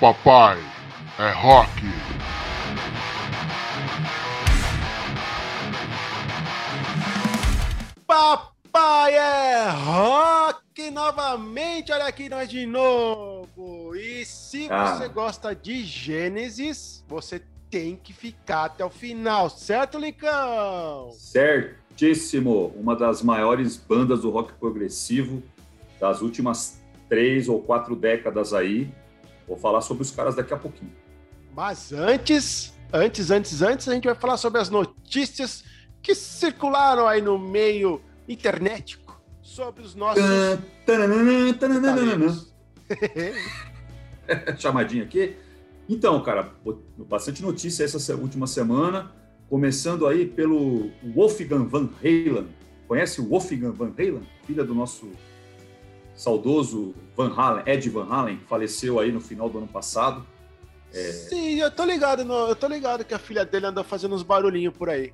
Papai é rock. Papai é rock novamente, olha aqui nós de novo. E se Ah. você gosta de Gênesis, você tem que ficar até o final, certo, Licão? Certíssimo. Uma das maiores bandas do rock progressivo das últimas três ou quatro décadas aí. Vou falar sobre os caras daqui a pouquinho. Mas antes, antes, antes, antes, a gente vai falar sobre as notícias que circularam aí no meio internetico sobre os nossos. Chamadinha aqui. Então, cara, bastante notícia essa última semana. Começando aí pelo Wolfgang Van Halen. Conhece o Wolfgang Van Halen? Filha do nosso saudoso Van Halen, Ed Van Halen, que faleceu aí no final do ano passado. Sim, eu tô ligado, no- eu tô ligado que a filha dele anda fazendo uns barulhinhos por aí.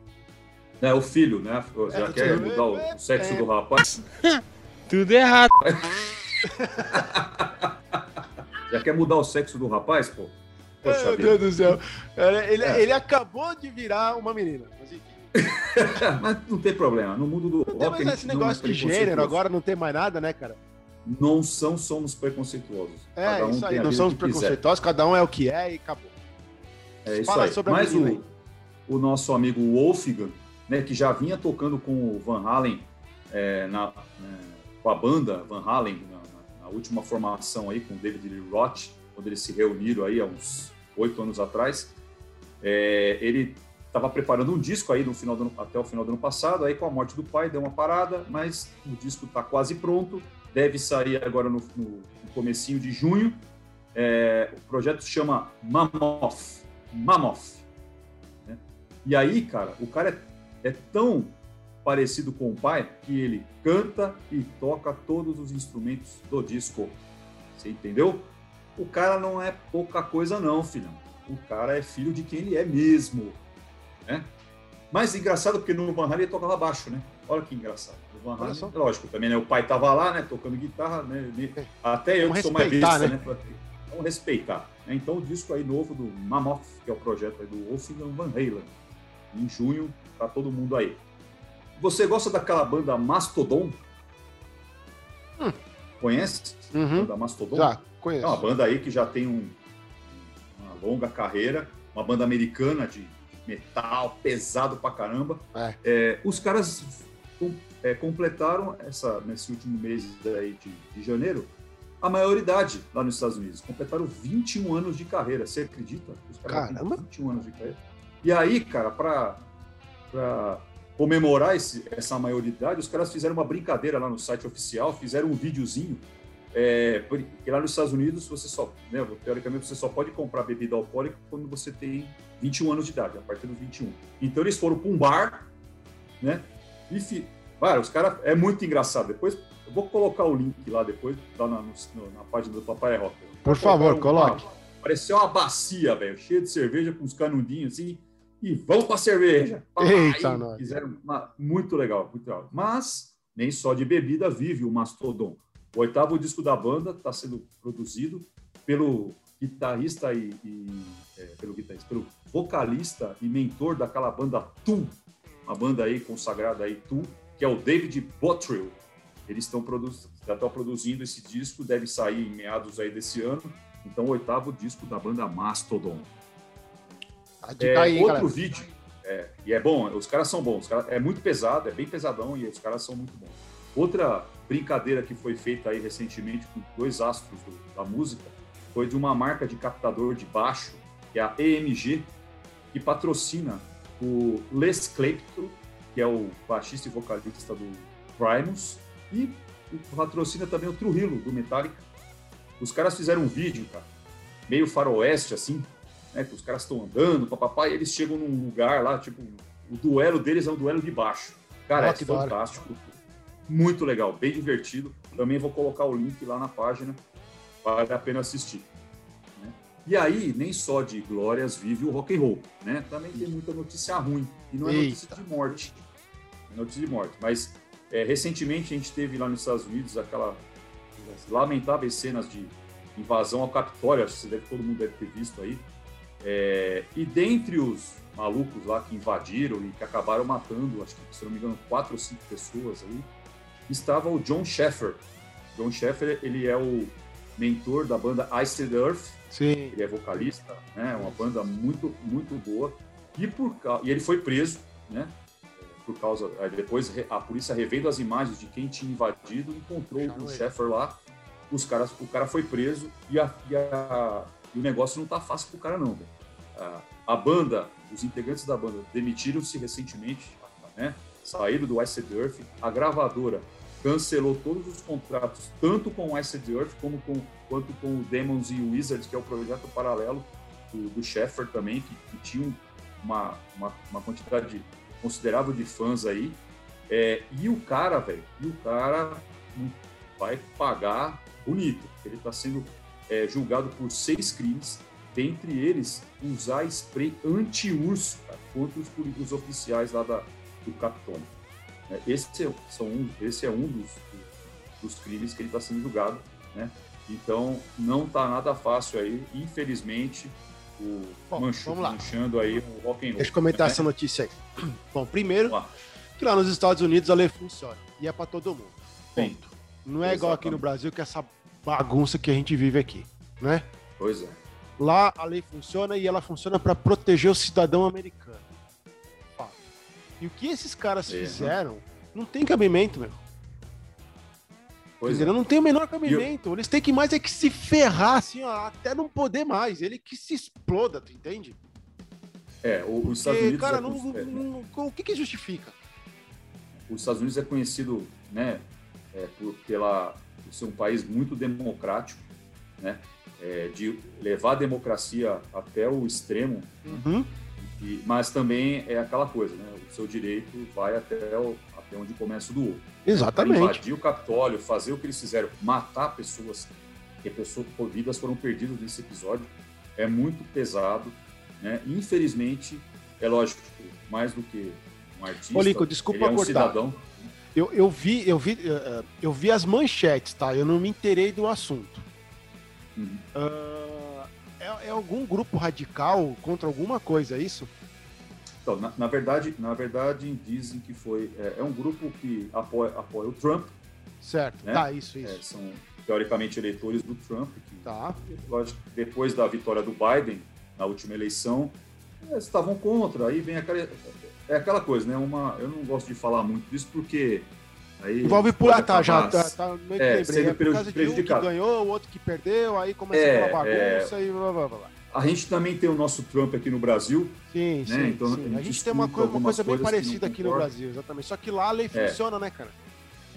É, o filho, né? Já É, quer é, mudar o, é, o sexo é. do rapaz. Tudo errado. Já quer mudar o sexo do rapaz, pô? Poxa Meu vida. Deus do céu. Ele, ele- É. ele acabou de virar uma menina. Mas, enfim. Mas não tem problema. No mundo do Não tem rock, mais a esse é negócio de gênero, agora não tem mais nada, né, cara? Não são, somos preconceituosos. É, Cada um isso aí, tem a não somos que quiser. preconceituosos, cada um é o que é e acabou. É isso Fala aí. sobre a Mas o, o nosso amigo Wolfgang, né, que já vinha tocando com o Van Halen é, na, né, com a banda Van Halen na, na- na última formação aí com o David Lee Roth, quando eles se reuniram aí há uns oito anos atrás. É, ele estava preparando um disco aí no final do ano- até o final do ano passado, aí com a morte do pai deu uma parada, mas o disco está quase pronto, deve sair agora no, no, no comecinho de junho. É, o projeto se chama Mammoth. Mammoth. né? E aí, cara, o cara é, é tão parecido com o pai que ele canta e toca todos os instrumentos do disco. Você entendeu? O cara não é pouca coisa, não, filhão. O cara é filho de quem ele é mesmo. Né? Mas engraçado porque no Van Halen ele tocava baixo, né? Olha que engraçado. Van Halen, lógico, também, né? O pai tava lá, né? Tocando guitarra, né? Ele- Até eu Vamos que sou mais besta, né? né? Vamos respeitar. Então, o disco aí novo do Mammoth, que é o projeto aí do Wolfgang Van Halen, em junho, para todo mundo aí. Você gosta daquela banda Mastodon? Hum. Conhece? Uhum. Banda Mastodon? Já, É conheço. uma banda aí que já tem um- uma longa carreira, uma banda americana de metal pesado pra caramba. É. É, os caras é, completaram essa, nesse último mês aí de, de janeiro a maioridade lá nos Estados Unidos. Completaram 21 anos de carreira. Você acredita? Os caras Caramba. 21 anos de carreira. E aí, cara, para comemorar esse- essa maioridade, os caras fizeram uma brincadeira lá no site oficial, fizeram um videozinho é, porque lá nos Estados Unidos, você só, né, teoricamente, você só pode comprar bebida alcoólica quando você tem 21 anos de idade, a partir dos 21. Então eles foram para um bar, né? E, cara, os caras, é muito engraçado. Depois, eu vou colocar o link lá depois, na, no- na página do Papai Rock. Por favor, coloque. Pareceu uma bacia, velho, cheia de cerveja com uns canudinhos assim. E vamos pra cerveja. Eita, nós. Fizeram uma- muito legal, muito legal. Mas nem só de bebida vive o Mastodon. O oitavo disco da banda está sendo produzido pelo guitarrista e, e, é, pelo guitarrista, pelo vocalista e mentor daquela banda Tool, uma banda aí consagrada aí Tool, que é o David Bottrill. Eles estão produ já estão produzindo esse disco, deve sair em meados aí desse ano. Então, o oitavo disco da banda Mastodon. A dica É, aí, outro galera. vídeo. É, e é bom, os caras são bons. caras- é muito pesado, é bem pesadão e os caras são muito bons. Outra brincadeira que foi feita aí recentemente com dois astros do- da música foi de uma marca de captador de baixo, que é a EMG, que patrocina o Les Claypool, que é o baixista e vocalista do Primus, e patrocina também o Trujillo, do Metallica. Os caras fizeram um vídeo, cara, meio faroeste, assim, né? Que os caras estão andando, papapá, e eles chegam num lugar lá, tipo, o duelo deles é um duelo de baixo. Cara, Ah, é hora. fantástico. Muito legal, bem divertido. Também vou colocar o link lá na página, vale a pena assistir. E aí, nem só de glórias vive o rock and roll, né? Também tem muita notícia ruim, e não é notícia Eita. de morte. É notícia de morte, mas é, recentemente a gente teve lá nos Estados Unidos aquela lamentáveis cenas de invasão ao Capitólio, acho que deve, todo mundo deve ter visto aí. É, e dentre os malucos lá que invadiram e que acabaram matando, acho que, se não me engano, quatro ou cinco pessoas aí, estava o John Sheffer. John Sheffer, ele é o mentor da banda Iced Earth. Sim. Ele é vocalista, né? Uma banda muito, muito boa. E, por, e ele foi preso, né? Por causa. Depois a polícia revendo as imagens de quem tinha invadido, encontrou o Sheffer lá. Os caras, o cara foi preso e, a, e, a, e o negócio não tá fácil pro cara, não. A, a banda, os integrantes da banda demitiram-se recentemente, né? Saíram do Ice Earth. A gravadora cancelou todos os contratos, tanto com o Ice Earth como com, quanto com o Demons e o Wizards, que é o projeto paralelo do, do Sheffer também, que, que tinha uma, uma, uma, quantidade considerável de fãs aí. É, e o cara, velho, e o cara vai pagar bonito. Ele está sendo é, julgado por seis crimes, dentre eles usar spray anti-urso contra os, os oficiais lá da, do Capitólio. Esse, é, são um, esse é um dos, dos crimes que ele está sendo julgado, né? Então, não está nada fácil aí, infelizmente, o Bom, manchu, manchando aí o rock and roll. Deixa eu comentar né? essa notícia aí. Bom, primeiro, que lá nos Estados Unidos a lei funciona, e é para todo mundo. Ponto. Sim. Não é Exatamente. igual aqui no Brasil, que é essa bagunça que a gente vive aqui, né? Pois é. Lá a lei funciona e ela funciona para proteger o cidadão americano. E o que esses caras é, fizeram não tem cabimento, meu. Pois dizer, é. não tem o menor cabimento. Eu... Eles têm que mais é que se ferrar, assim, ó, até não poder mais. Ele que se exploda, tu entende? É, o, os Estados Unidos. Cara, é, não, não, o que, que justifica? Os Estados Unidos é conhecido, né, é, por, pela, por ser um país muito democrático, né, é, de levar a democracia até o extremo. Uhum. E, mas também é aquela coisa, né? Seu direito vai até, o, até onde começa o do outro. Exatamente. Invadir o Capitólio, fazer o que eles fizeram, matar pessoas, que pessoas, vidas foram perdidas nesse episódio, é muito pesado, né? Infelizmente, é lógico, mais do que um artista, Ô, Lico, desculpa é um cidadão. Eu, eu, vi, eu, vi, eh, eh, eu vi as manchetes, tá? Eu não me inteirei do assunto. Uhum. Uh é, é, algum grupo radical contra alguma coisa, é isso? Então, na, na verdade, na verdade, dizem que foi. É, é, um grupo que apoia, apoia o Trump. Certo, né? tá, isso, isso. É, são teoricamente eleitores do Trump. Que, tá. Depois da vitória do Biden na última eleição, estavam contra. Aí vem aquela. É aquela coisa, né? Uma, eu não gosto de falar muito disso porque Aí Envolve por ah, tá, já tá, tá meio que é, lembrei. É por causa de um que ganhou, o outro que perdeu, aí começa é, aquela bagunça é... e blá, blá, blá. A gente também tem o nosso Trump aqui no Brasil. Sim, né? sim. Então, sim. A, gente a gente tem uma, uma coisa bem parecida aqui no Brasil, exatamente. Só que lá a lei é. funciona, né, cara?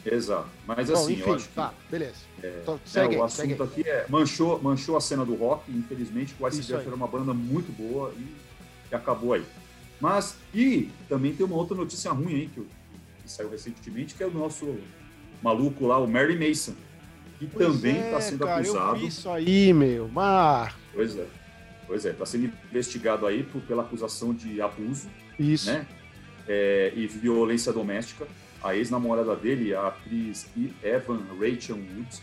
Exato. Mas assim, enfim, eu acho tá, que, beleza. É, então, segue, é, o assunto aqui é manchou, manchou a cena do rock, infelizmente, o Ice era uma banda muito boa e, e acabou aí. Mas, e também tem uma outra notícia ruim aí que, que saiu recentemente, que é o nosso maluco lá, o Mary Mason, que pois também está é, sendo cara, acusado. Eu vi isso aí, meu, mar. Pois é. Pois é, está sendo investigado aí por, pela acusação de abuso, isso. né? É, e violência doméstica. A ex-namorada dele, a atriz Evan Rachel Woods,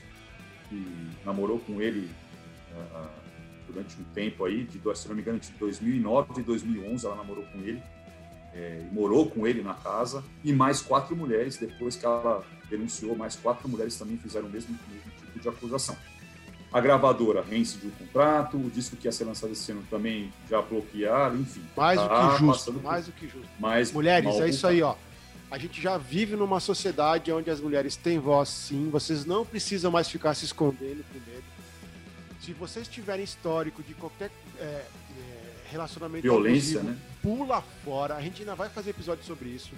que namorou com ele uh, durante um tempo aí, de, se não me engano, de 2009 e 2011, ela namorou com ele é, morou com ele na casa, e mais quatro mulheres, depois que ela denunciou, mais quatro mulheres também fizeram o mesmo, mesmo tipo de acusação. A gravadora reincidiu o contrato, o disco que ia ser lançado esse ano também já bloquearam, enfim. Mais tá do que justo, mais do que justo. Mais mulheres, é isso aí, ó. A gente já vive numa sociedade onde as mulheres têm voz, sim. Vocês não precisam mais ficar se escondendo primeiro. Se vocês tiverem histórico de qualquer é, é, relacionamento violência, abusivo, né? pula fora. A gente ainda vai fazer episódio sobre isso.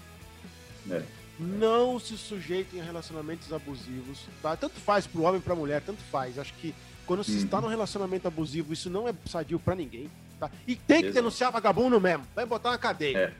É. Não se sujeitem a relacionamentos abusivos, tá? Tanto faz pro homem pra mulher, tanto faz. Acho que quando se uhum. está num relacionamento abusivo, isso não é sadio para ninguém, tá? E tem que Exato. denunciar vagabundo mesmo. Vai botar uma cadeia.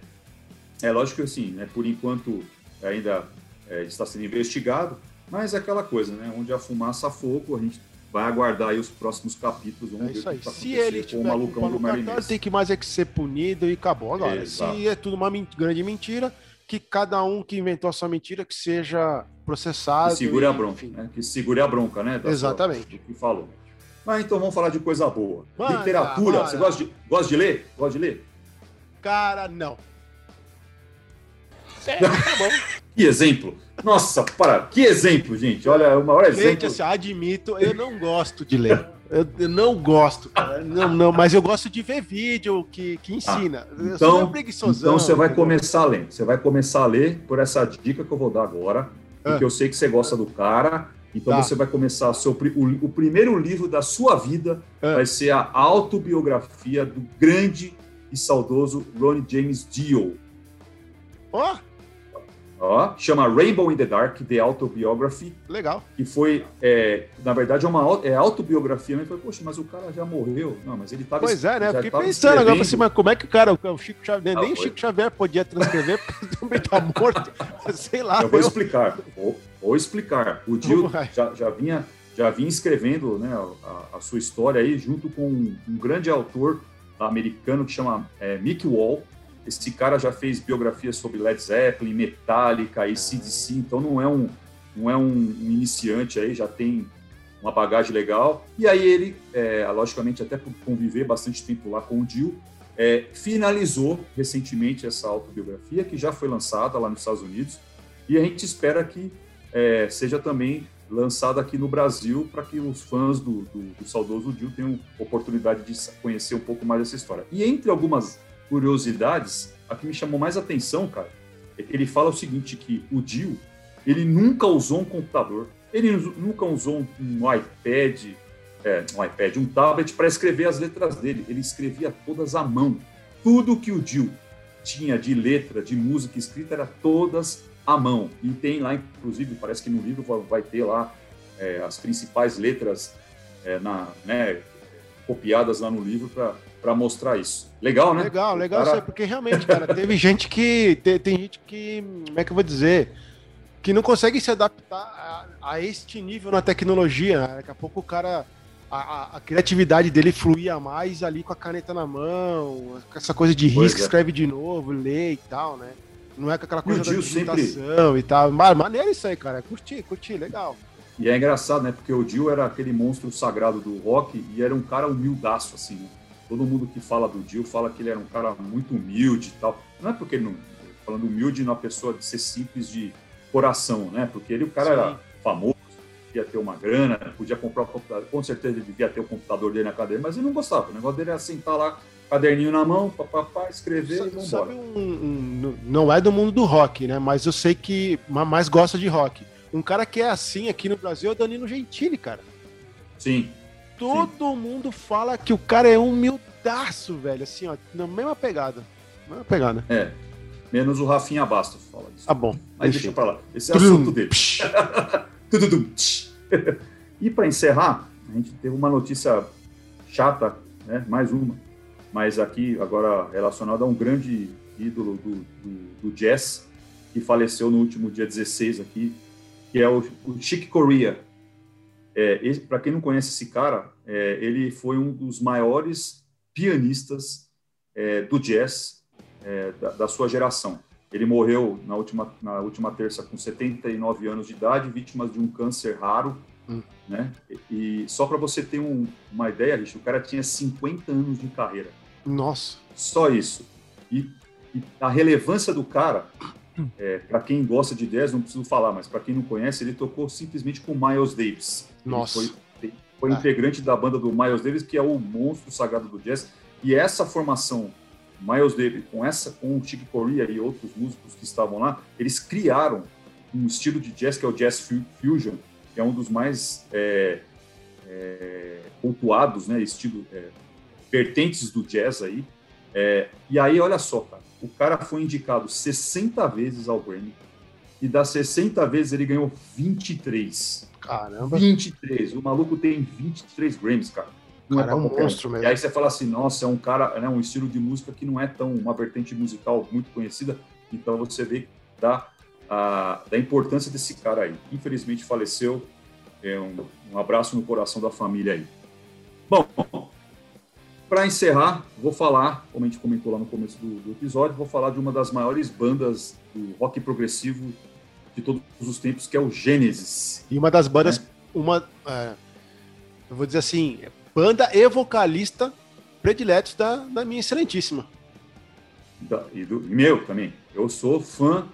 É, é lógico que assim, né? Por enquanto ainda é, está sendo investigado, mas é aquela coisa, né? Onde a fumaça fogo, a gente vai aguardar aí os próximos capítulos. Vamos é isso aí. Se ele tiver o malucão do cartão, tem que mais é que ser punido e acabou. Agora, Exato. se é tudo uma grande mentira, que cada um que inventou essa mentira que seja processado. Que segure a bronca, né? Que segure a bronca, né? Exatamente. Sua, que falou. Mas então vamos falar de coisa boa. Manda, Literatura. Manda. Você gosta de, gosta de ler? Gosta de ler? Cara, não. É, tá bom. que exemplo. Nossa, para, que exemplo, gente. Olha, o maior exemplo. Gente, assim, admito, eu não gosto de ler. Eu, eu não gosto, cara. Não, não, mas eu gosto de ver vídeo que, que ensina. Ah, então, então você vai começar a ler. Você vai começar a ler por essa dica que eu vou dar agora, porque ah. eu sei que você gosta do cara. Então tá. você vai começar seu, o, o, primeiro livro da sua vida ah. vai ser a autobiografia do grande e saudoso Ronnie James Dio. Ó! Oh ó, chama Rainbow in the Dark, The Autobiography. Legal. Que foi, é, na verdade, é uma é autobiografia. Eu falei, poxa, mas o cara já morreu. Não, mas ele tava. Pois é, né? Fiquei pensando agora assim, mas como é que o cara, o Chico Xavier, nem o Chico Xavier podia transcrever, porque também tá morto. Sei lá. Eu vou eu... explicar. Vou, vou, explicar. O Dio já, já, vinha, já vinha escrevendo né, a, a, sua história aí, junto com um, um grande autor americano que chama é, Mick Wall esse cara já fez biografias sobre Led Zeppelin, Metallica, e CDC, então não é um não é um, iniciante aí, já tem uma bagagem legal. E aí ele, é, logicamente, até por conviver bastante tempo lá com o Dio, é, finalizou recentemente essa autobiografia, que já foi lançada lá nos Estados Unidos, e a gente espera que é, seja também lançada aqui no Brasil, para que os fãs do, do, do saudoso Dio tenham oportunidade de conhecer um pouco mais dessa história. E entre algumas curiosidades, a que me chamou mais atenção, cara, é que ele fala o seguinte, que o Dio, ele nunca usou um computador, ele nunca usou um, iPad, é, um iPad, um tablet para escrever as letras dele. Ele escrevia todas à mão. Tudo que o Dio tinha de letra, de música escrita, era todas à mão. E tem lá, inclusive, parece que no livro vai ter lá é, as principais letras é, na, né, copiadas lá no livro para mostrar isso. Legal, né? Legal, legal cara... isso aí, porque realmente, cara, teve gente que. Tem, tem, gente que. Como é que eu vou dizer? Que não consegue se adaptar a, a este nível na tecnologia. Né? Daqui a pouco o cara. A, a, criatividade dele fluía mais ali com a caneta na mão, com essa coisa de risco, é. escreve de novo, lê e tal, né? Não é com aquela coisa da digitação sempre... e tal. Mas, maneiro isso aí, cara. Curti, curti, legal. E é engraçado, né? Porque o Dio era aquele monstro sagrado do rock e era um cara humildaço, assim, né? todo mundo que fala do Dio fala que ele era um cara muito humilde e tal. Não é porque ele não. Falando humilde na pessoa de ser simples de coração, né? Porque ele, o cara Sim. era famoso, devia ter uma grana, podia comprar um computador, com certeza ele devia ter o computador dele na cadeira, mas ele não gostava. O negócio dele era sentar lá, caderninho na mão, papapá, escrever sabe, e vambora. Sabe um, um, não é do mundo do rock, né? Mas eu sei que mais gosta de rock. Um cara que é assim aqui no Brasil é o Danilo Gentili, cara. Sim, Todo Sim. mundo fala que o cara é humildaço, velho. Assim, ó, na mesma pegada. Mesma pegada. É. Menos o Rafinha Bastos fala isso. Ah, bom. Mas deixa pra lá. Esse é o assunto dele. e para encerrar, a gente teve uma notícia chata, né? Mais uma. Mas aqui, agora relacionada a um grande ídolo do, do, do jazz, que faleceu no último dia 16 aqui, que é o, o Chick Corea é, Para quem não conhece esse cara, é, ele foi um dos maiores pianistas é, do jazz é, da, da, sua geração. Ele morreu na última, na última terça com 79 anos de idade, vítima de um câncer raro. Hum. Né? E, e só para você ter um, uma ideia, Rich, o cara tinha 50 anos de carreira. Nossa! Só isso. E, e a relevância do cara é, para quem gosta de jazz, não preciso falar, mas para quem não conhece, ele tocou simplesmente com Miles Davis. Nossa. Ele foi, foi ah. integrante da banda do Miles Davis, que é o monstro sagrado do jazz. E essa formação, Miles Davis, com essa, com o Chick Corea e outros músicos que estavam lá, eles criaram um estilo de jazz que é o jazz fusion, que é um dos mais é, é, pontuados, né, estilo é, vertentes do jazz aí. É, e aí, olha só, cara, o cara foi indicado 60 vezes ao Grammy e das 60 vezes ele ganhou 23. Caramba. 23. O maluco tem 23 Grammys, cara. Não cara, é, é um monstro mesmo. E aí você fala assim, nossa, é um cara, né, um estilo de música que não é tão uma vertente musical muito conhecida. Então você vê da, a, da importância desse cara aí. Infelizmente faleceu. É um, um abraço no coração da família aí. Bom, para encerrar, vou falar, como a gente comentou lá no começo do, do, episódio, vou falar de uma das maiores bandas do rock progressivo de todos os tempos, que é o Gênesis. E uma das bandas, né? uma, é, eu vou dizer assim, banda e vocalista prediletos da, da minha excelentíssima. Da, e do meu também. Eu sou fã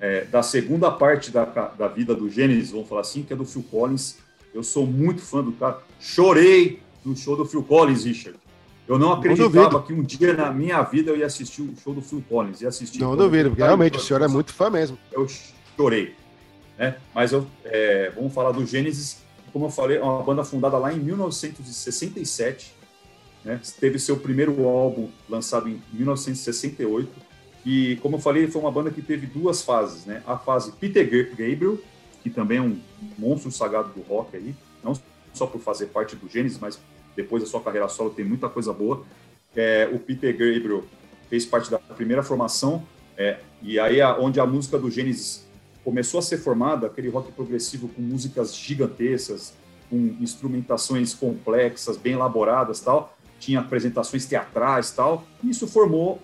é, da segunda parte da, da vida do Gênesis, vamos falar assim, que é do Phil Collins. Eu sou muito fã do cara. Chorei no show do Phil Collins, Richard. Eu não acreditava não que um dia na minha vida eu ia assistir o show do Phil Collins. Ia assistir não duvido, porque realmente o senhor é muito fã mesmo. Eu chorei. Né? Mas eu, é, vamos falar do Gênesis. Como eu falei, é uma banda fundada lá em 1967. Né? Teve seu primeiro álbum lançado em 1968. E, como eu falei, foi uma banda que teve duas fases. Né? A fase Peter Gabriel, que também é um monstro sagrado do rock aí, não só por fazer parte do Gênesis, mas depois da sua carreira solo tem muita coisa boa. É, o Peter Gabriel fez parte da primeira formação, é, e aí a, onde a música do Gênesis começou a ser formada, aquele rock progressivo com músicas gigantescas, com instrumentações complexas, bem elaboradas tal, tinha apresentações teatrais tal, e isso formou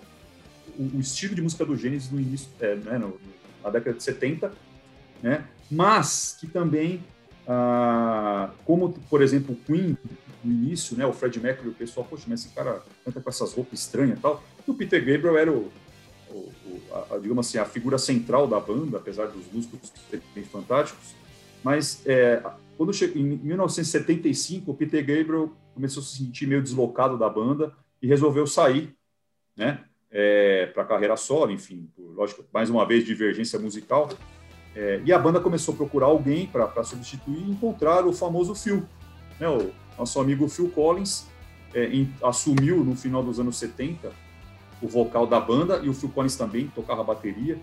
o, o estilo de música do Gênesis no início, é, né, no, na década de 70, né, mas que também, ah, como por exemplo o Queen no início, né, o Fred Mercury, o pessoal, poxa, mas esse cara canta com essas roupas estranhas e tal. E o Peter Gabriel era o, o, o a, digamos assim, a figura central da banda, apesar dos músicos serem fantásticos. Mas é, quando chegou, em 1975, o Peter Gabriel começou a se sentir meio deslocado da banda e resolveu sair, né, é, para carreira solo, enfim, por, lógico, mais uma vez divergência musical. É, e a banda começou a procurar alguém para substituir e encontrar o famoso Phil, né, o nosso amigo Phil Collins é, em, assumiu no final dos anos 70 o vocal da banda e o Phil Collins também tocava bateria.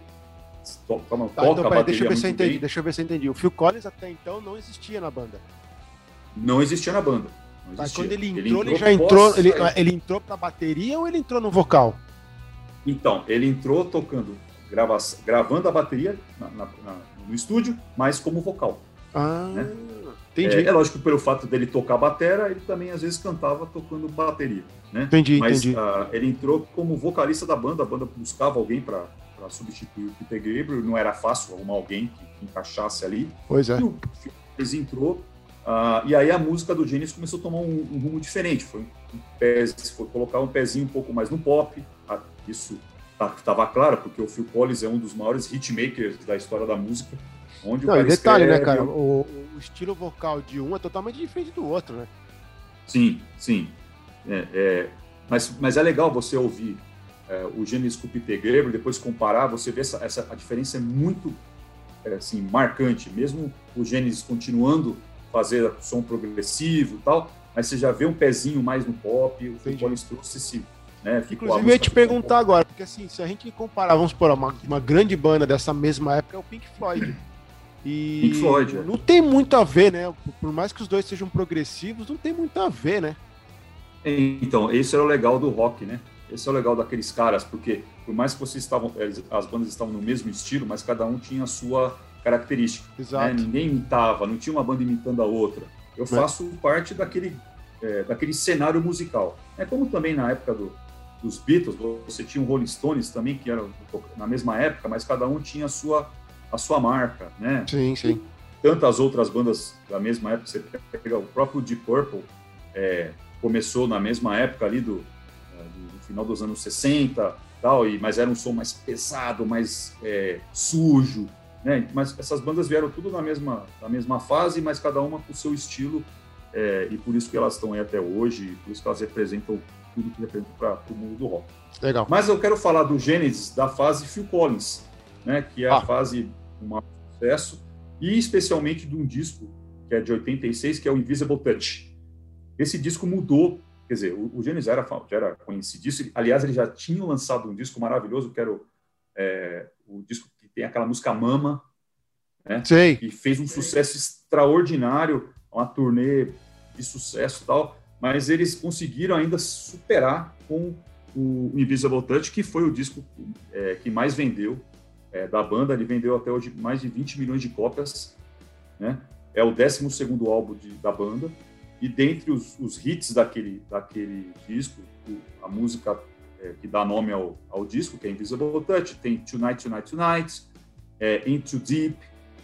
To, tá, toca então, pera, deixa eu ver se eu entendi. Bem. Deixa eu ver se eu entendi. O Phil Collins até então não existia na banda. Não existia na banda. Mas quando ele entrou, ele, entrou, ele já entrou. Ele, ele entrou pra bateria ou ele entrou no vocal? Então, ele entrou tocando, grava, gravando a bateria na, na, na, no estúdio, mas como vocal. Ah. Né? Entendi. É, é, lógico pelo fato dele tocar batera, ele também às vezes cantava tocando bateria, né? Entendi, Mas entendi. Uh, ele entrou como vocalista da banda, a banda buscava alguém para substituir o Peter Gabriel, não era fácil arrumar alguém que, que encaixasse ali. Pois é. E o Phil entrou, uh, e aí a música do Genesis começou a tomar um, um rumo diferente, foi, um pé, foi colocar um pezinho um pouco mais no pop, uh, isso estava tá, claro, porque o Phil Collins é um dos maiores hitmakers da história da música, Onde Não, o cara detalhe, né, escreve... né, cara? O, o, estilo vocal de um é totalmente diferente do outro, né? Sim, sim. É, é, mas, mas é legal você ouvir é, o Gênesis com o Peter Gabriel, depois comparar, você vê essa, essa a diferença é muito é, assim, marcante. Mesmo o Gênesis continuando fazer som progressivo e tal, mas você já vê um pezinho mais no pop, o Phil Collins trouxe esse né, Inclusive, eu ia te perguntar agora, porque assim, se a gente comparar, vamos por uma, uma grande banda dessa mesma época, é o Pink Floyd. E Pink Floyd, é. não tem muito a ver, né? Por mais que os dois sejam progressivos, não tem muito a ver, né? Então, esse era o legal do rock, né? Esse é o legal daqueles caras, porque por mais que vocês estavam, as bandas estavam no mesmo estilo, mas cada um tinha a sua característica. Né? Exato. Né? Ninguém imitava, não tinha uma banda imitando a outra. Eu é. faço parte daquele, é, daquele cenário musical. É como também na época do, dos Beatles, você tinha o Rolling Stones também, que era na mesma época, mas cada um tinha a sua a sua marca, né? Sim, sim. Tantas outras bandas da mesma época, você pega o próprio Deep Purple, é, começou na mesma época ali do, é, do, final dos anos 60, tal, e, mas era um som mais pesado, mais é, sujo, né? Mas essas bandas vieram tudo na mesma, na mesma fase, mas cada uma com o seu estilo, é, e por isso que elas estão aí até hoje, por isso que elas representam tudo que representam para o mundo do rock. Legal. Mas eu quero falar do Gênesis da fase Phil Collins, né? Que é ah. a fase um sucesso, e especialmente de um disco que é de 86, que é o Invisible Touch. Esse disco mudou, quer dizer, o, o Genesis era, já era conhecidíssimo, aliás, ele já tinha lançado um disco maravilhoso, que era o, é, o disco que tem aquela música Mama, né? Sei. E fez um sucesso extraordinário, uma turnê de sucesso e tal, mas eles conseguiram ainda superar com o Invisible Touch, que foi o disco é, que mais vendeu é, da banda. Ele vendeu até hoje mais de 20 milhões de cópias. Né? É o 12 álbum de, da banda. E dentre os, os, hits daquele, daquele disco, a música é, que dá nome ao, ao, disco, que é Invisible Touch, tem Tonight, Tonight, Tonight, é, Into Deep,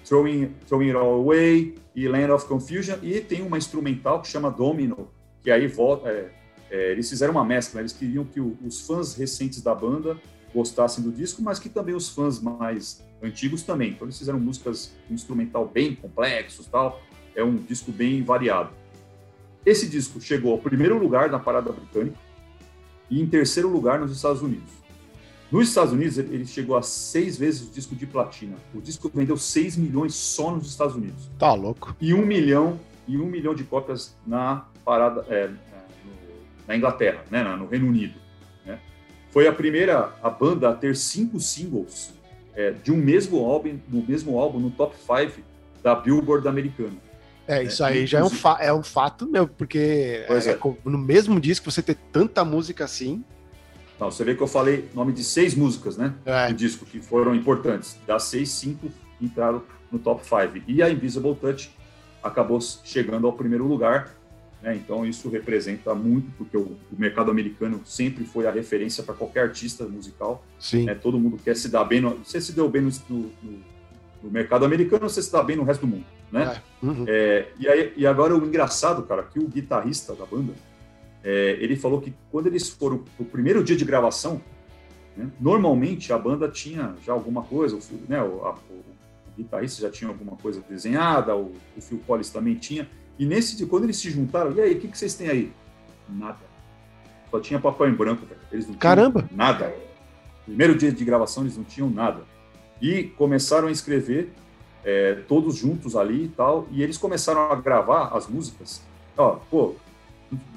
Throwing, Throwing It All Away e Land of Confusion, e tem uma instrumental que chama Domino, que aí volta. É, é, eles fizeram uma mescla, eles queriam que o, os fãs recentes da banda gostassem do disco, mas que também os fãs mais antigos também. Então eles fizeram músicas instrumental bem complexos, tal. É um disco bem variado. Esse disco chegou ao primeiro lugar na parada britânica e em terceiro lugar nos Estados Unidos. Nos Estados Unidos, ele chegou a seis vezes o disco de platina. O disco vendeu 6 milhões só nos Estados Unidos. Tá louco. E um milhão, e um milhão de cópias na parada é, na Inglaterra, né, no Reino Unido. Né? Foi a primeira a banda a ter cinco singles é, de um mesmo álbum, no mesmo álbum no top 5 da Billboard americana. É, isso é, aí já é um, é um fato meu, porque é, é. no mesmo disco você ter tanta música assim. Não, você vê que eu falei nome de seis músicas, né? É. Do disco, que foram importantes. Das seis, cinco entraram no top 5. E a Invisible Touch acabou chegando ao primeiro lugar. Né? Então, isso representa muito, porque o, o, mercado americano sempre foi a referência para qualquer artista musical. Sim. Né? Todo mundo quer se dar bem. No, você se deu bem no, no, no, mercado americano, você se dá bem no resto do mundo. Né? É. Uhum. É, e, aí, e agora, o engraçado, cara, que o guitarrista da banda, é, ele falou que quando eles foram o primeiro dia de gravação, né, normalmente a banda tinha já alguma coisa, o, né, o, a, o, guitarrista já tinha alguma coisa desenhada, o, o Phil Collins também tinha, e nesse quando eles se juntaram, e aí, o que, que vocês têm aí? Nada. Só tinha papel em branco, velho. Eles não Caramba! nada. Primeiro dia de gravação, eles não tinham nada. E começaram a escrever é, todos juntos ali e tal, e eles começaram a gravar as músicas. Ó, pô,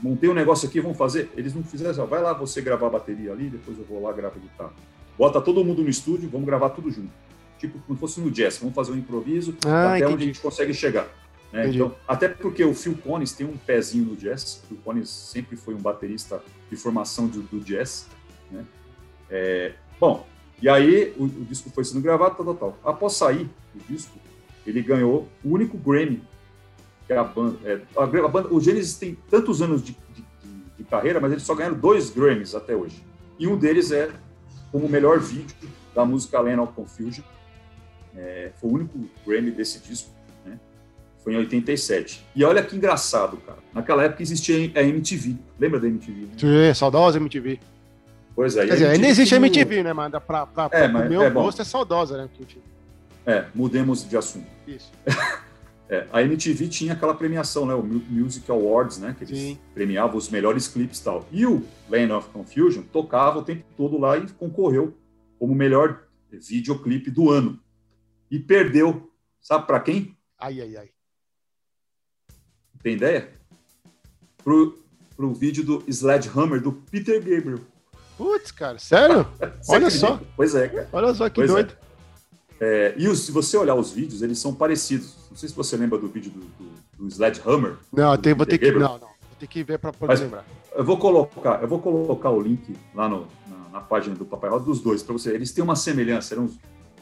montei um negócio aqui, vamos fazer. Eles não fizeram assim, ó, vai lá você gravar a bateria ali, depois eu vou lá gravar a guitarra. Bota todo mundo no estúdio, vamos gravar tudo junto. Tipo, como fosse no jazz, vamos fazer um improviso ah, até entendi. onde a gente consegue chegar. Né? Então, até porque o Phil Collins tem um pezinho no jazz. O Phil Collins sempre foi um baterista de formação do, do jazz. Né? É, bom, e aí o, o, disco foi sendo gravado, tal, tal, tal. Após sair o disco, ele ganhou o único Grammy que a banda. É, a, a, banda o Genesis tem tantos anos de, de, de, carreira, mas eles só ganharam dois Grammys até hoje. E um deles é como melhor vídeo da música Land of Confusion. É, foi o único Grammy desse disco. Foi em 87. E olha que engraçado, cara. Naquela época existia a MTV. Lembra da MTV? Né? Sim, saudosa MTV. Pois é. Quer dizer, ainda existe a MTV, né? Mas pra, pra, é, mas, meu é, gosto é saudosa, né? É, mudemos de assunto. Isso. é, a MTV tinha aquela premiação, né? O Music Awards, né? Que eles Sim. premiavam os melhores clipes e tal. E o Land of Confusion tocava o tempo todo lá e concorreu como melhor videoclipe do ano. E perdeu, sabe para quem? Ai, ai, ai. Tem ideia? Pro, pro vídeo do Sledgehammer do Peter Gabriel. Putz, cara, sério? Olha só. Pois é, cara. Olha só que pois é. doido. É. É, e os, se você olhar os vídeos, eles são parecidos. Não sei se você lembra do vídeo do, do, do Sledgehammer. Não, eu vou ter que. Não, não. Vou ter que ver para poder Mas, lembrar. Eu vou colocar, eu vou colocar o link lá no, na, na página do Papai Roda dos dois para você. Eles têm uma semelhança, eram,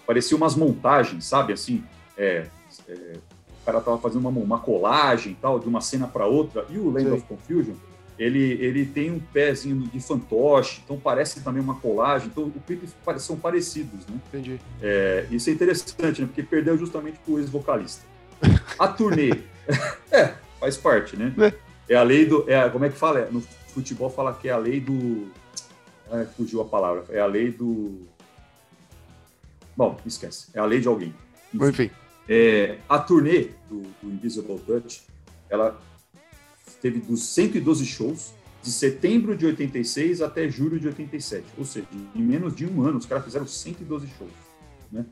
pareciam umas montagens, sabe? Assim, é, é cara tava fazendo uma, uma colagem tal, de uma cena para outra, e o Land Sim. of Confusion, ele, ele tem um pezinho de fantoche, então parece também uma colagem, então o clipe são parecidos, né? Entendi. É, isso é interessante, né? Porque perdeu justamente pro ex-vocalista. A turnê, é, faz parte, né? É. é a lei do, é, como é que fala? É, no futebol fala que é a lei do, é, fugiu a palavra, é a lei do, bom, esquece, é a lei de alguém. Enfim. Enfim. É, a turnê do, do, Invisible Touch, ela teve dos 112 shows de setembro de 86 até julho de 87, ou seja, em menos de um ano os caras fizeram 112 shows, né?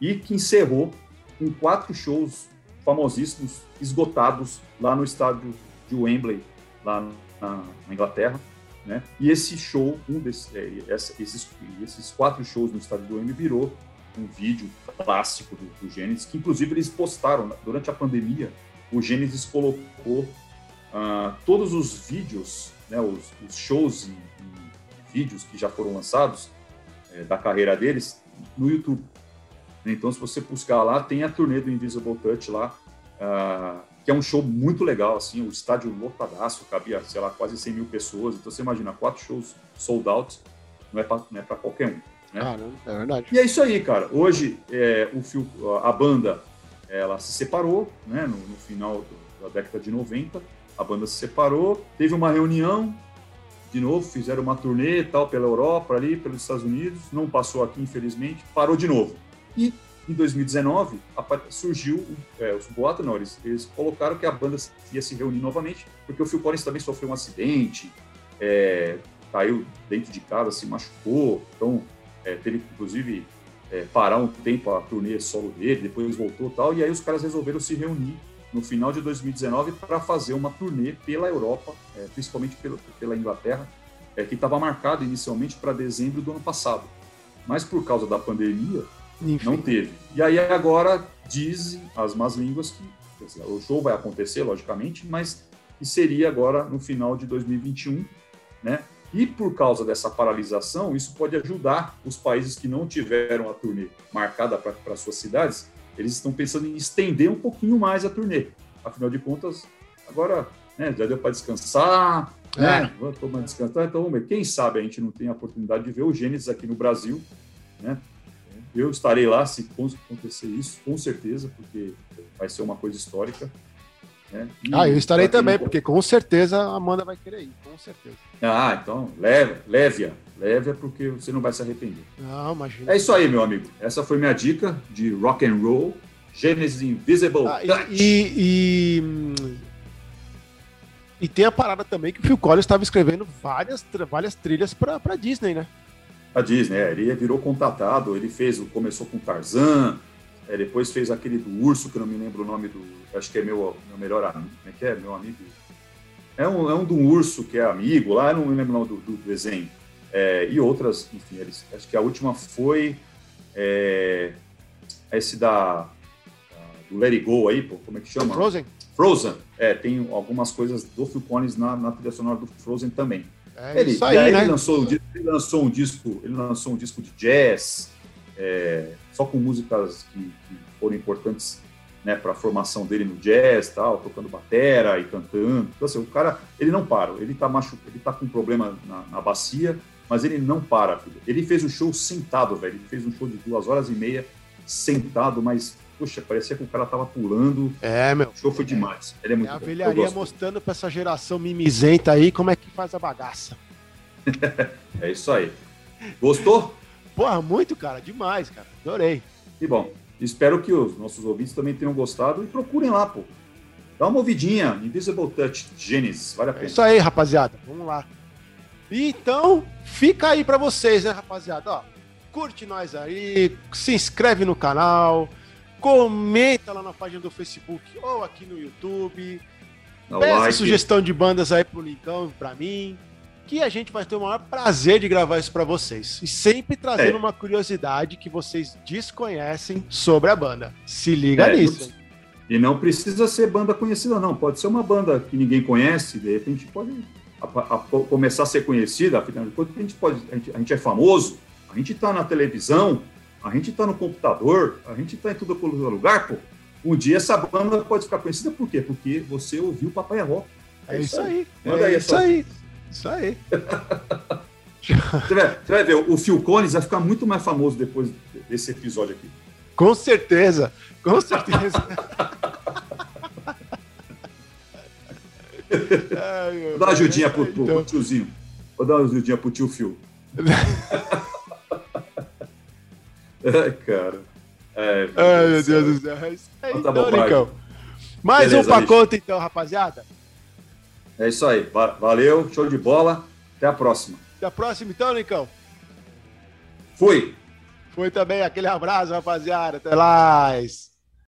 E que encerrou com quatro shows famosíssimos esgotados lá no estádio de Wembley, lá na, na Inglaterra, né? E esse show, um desses, é, esses, esses quatro shows no estádio do Wembley virou um vídeo clássico do, do Gênesis, que inclusive eles postaram né, durante a pandemia. O Gênesis colocou uh, todos os vídeos, né, os, os shows e, e, vídeos que já foram lançados é, da carreira deles no YouTube. Então, se você buscar lá, tem a turnê do Invisible Touch lá, uh, que é um show muito legal, assim, o estádio lotadaço, cabia, sei lá, quase 100 mil pessoas. Então, você imagina, quatro shows sold out, não é para é qualquer um. Né? Ah, é verdade. E é isso aí, cara. Hoje, é, o fio, a banda ela se separou, né, no, no final da década de 90, a banda se separou, teve uma reunião, de novo, fizeram uma turnê e tal pela Europa, ali, pelos Estados Unidos, não passou aqui, infelizmente, parou de novo. E em 2019 surgiu é, os boatos, não, eles, eles, colocaram que a banda ia se reunir novamente, porque o Phil Collins também sofreu um acidente, é, caiu dentro de casa, se machucou, então é, teve inclusive é, parar um tempo a turnê solo dele, depois voltou tal, e aí os caras resolveram se reunir no final de 2019 para fazer uma turnê pela Europa, é, principalmente pela, pela Inglaterra, é, que estava marcado inicialmente para dezembro do ano passado. Mas por causa da pandemia, Enfim. não teve. E aí agora dizem as más línguas que dizer, o show vai acontecer, logicamente, mas que seria agora no final de 2021, né? E por causa dessa paralisação, isso pode ajudar os países que não tiveram a turnê marcada para suas cidades eles estão pensando em estender um pouquinho mais a turnê. Afinal de contas, agora né, já deu para descansar, né? É. Vamos tomar descansar. Então, vamos ver. Quem sabe a gente não tem a oportunidade de ver o Gênesis aqui no Brasil, né? Eu estarei lá se acontecer isso, com certeza, porque vai ser uma coisa histórica. Né? ah, eu estarei também, porque com certeza a Amanda vai querer ir, com certeza. Ah, então leve, leve-a. Leve-a porque você não vai se arrepender. Não, imagina. É isso aí, meu amigo. Essa foi minha dica de rock and roll, Genesis Invisible ah, e, e, e, tem a parada também que o Phil Collins estava escrevendo várias, várias trilhas para Disney, né? A Disney, é, ele virou contatado, ele fez, começou com Tarzan, é, depois fez aquele do urso, que eu não me lembro o nome do. Acho que é meu, meu melhor amigo. Como é que é? Meu amigo. É um, é um do urso que é amigo lá, eu não me lembro o nome do, do desenho. É, e outras, enfim, eles, acho que a última foi é, esse da, do Let It Go aí, pô, como é que chama? Frozen. Frozen, é, tem algumas coisas do Phil Collins na, na trilha sonora do Frozen também. É ele, aí, aí né? ele, lançou, ele lançou um disco, ele lançou um disco de jazz, é, só com músicas que, que foram importantes né, para a formação dele no jazz, tal, tocando batera e cantando. Então, assim, o cara, ele não para, ele está machu... ele tá com um problema na, na, bacia, mas ele não para, filho. Ele fez o um show sentado, velho. Ele fez um show de duas horas e meia sentado, mas, poxa, parecia que o cara tava pulando. É, meu. O show foi demais. Ele é muito é a velharia mostrando para essa geração mimizenta aí como é que faz a bagaça. é isso aí. Gostou? Porra, muito, cara. Demais, cara. Adorei. Que bom. Espero que os nossos ouvintes também tenham gostado e procurem lá, pô. Dá uma ouvidinha. Invisible Touch Genesis. Vale a pena. É isso aí, rapaziada. Vamos lá. Então, fica aí para vocês, né, rapaziada? Ó, curte nós aí, se inscreve no canal, comenta lá na página do Facebook ou aqui no YouTube. Dá Peça like. sugestão de bandas aí pro Lincão e pra mim que a gente vai ter o maior prazer de gravar isso para vocês. E sempre trazendo é. uma curiosidade que vocês desconhecem sobre a banda. Se liga é, nisso. E não precisa ser banda conhecida, não. Pode ser uma banda que ninguém conhece, de repente pode a, a, começar a ser conhecida, afinal de contas, a gente, pode, a gente, a gente é famoso, a gente está na televisão, a gente está no computador, a gente está em tudo quanto é lugar, pô. Um dia essa banda pode ficar conhecida por quê? Porque você ouviu o Papai Rock. É, é isso aí. aí. É aí isso aí. Isso aí. você, vai, você vai ver, o Phil Collins vai ficar muito mais famoso depois desse episódio aqui. Com certeza, com certeza. Ai, Vou dar uma ajudinha pro, pro, então... pro, tiozinho. Vou dar uma ajudinha pro tio Phil. Ai, cara. É, Ai, meu Deus do céu. É isso aí, então, então. Mais Beleza, um pacote, então, rapaziada. É isso aí. Valeu, show de bola. Até a próxima. Até a próxima, então, Nicão. Fui. Fui também. Aquele abraço, rapaziada. Até mais.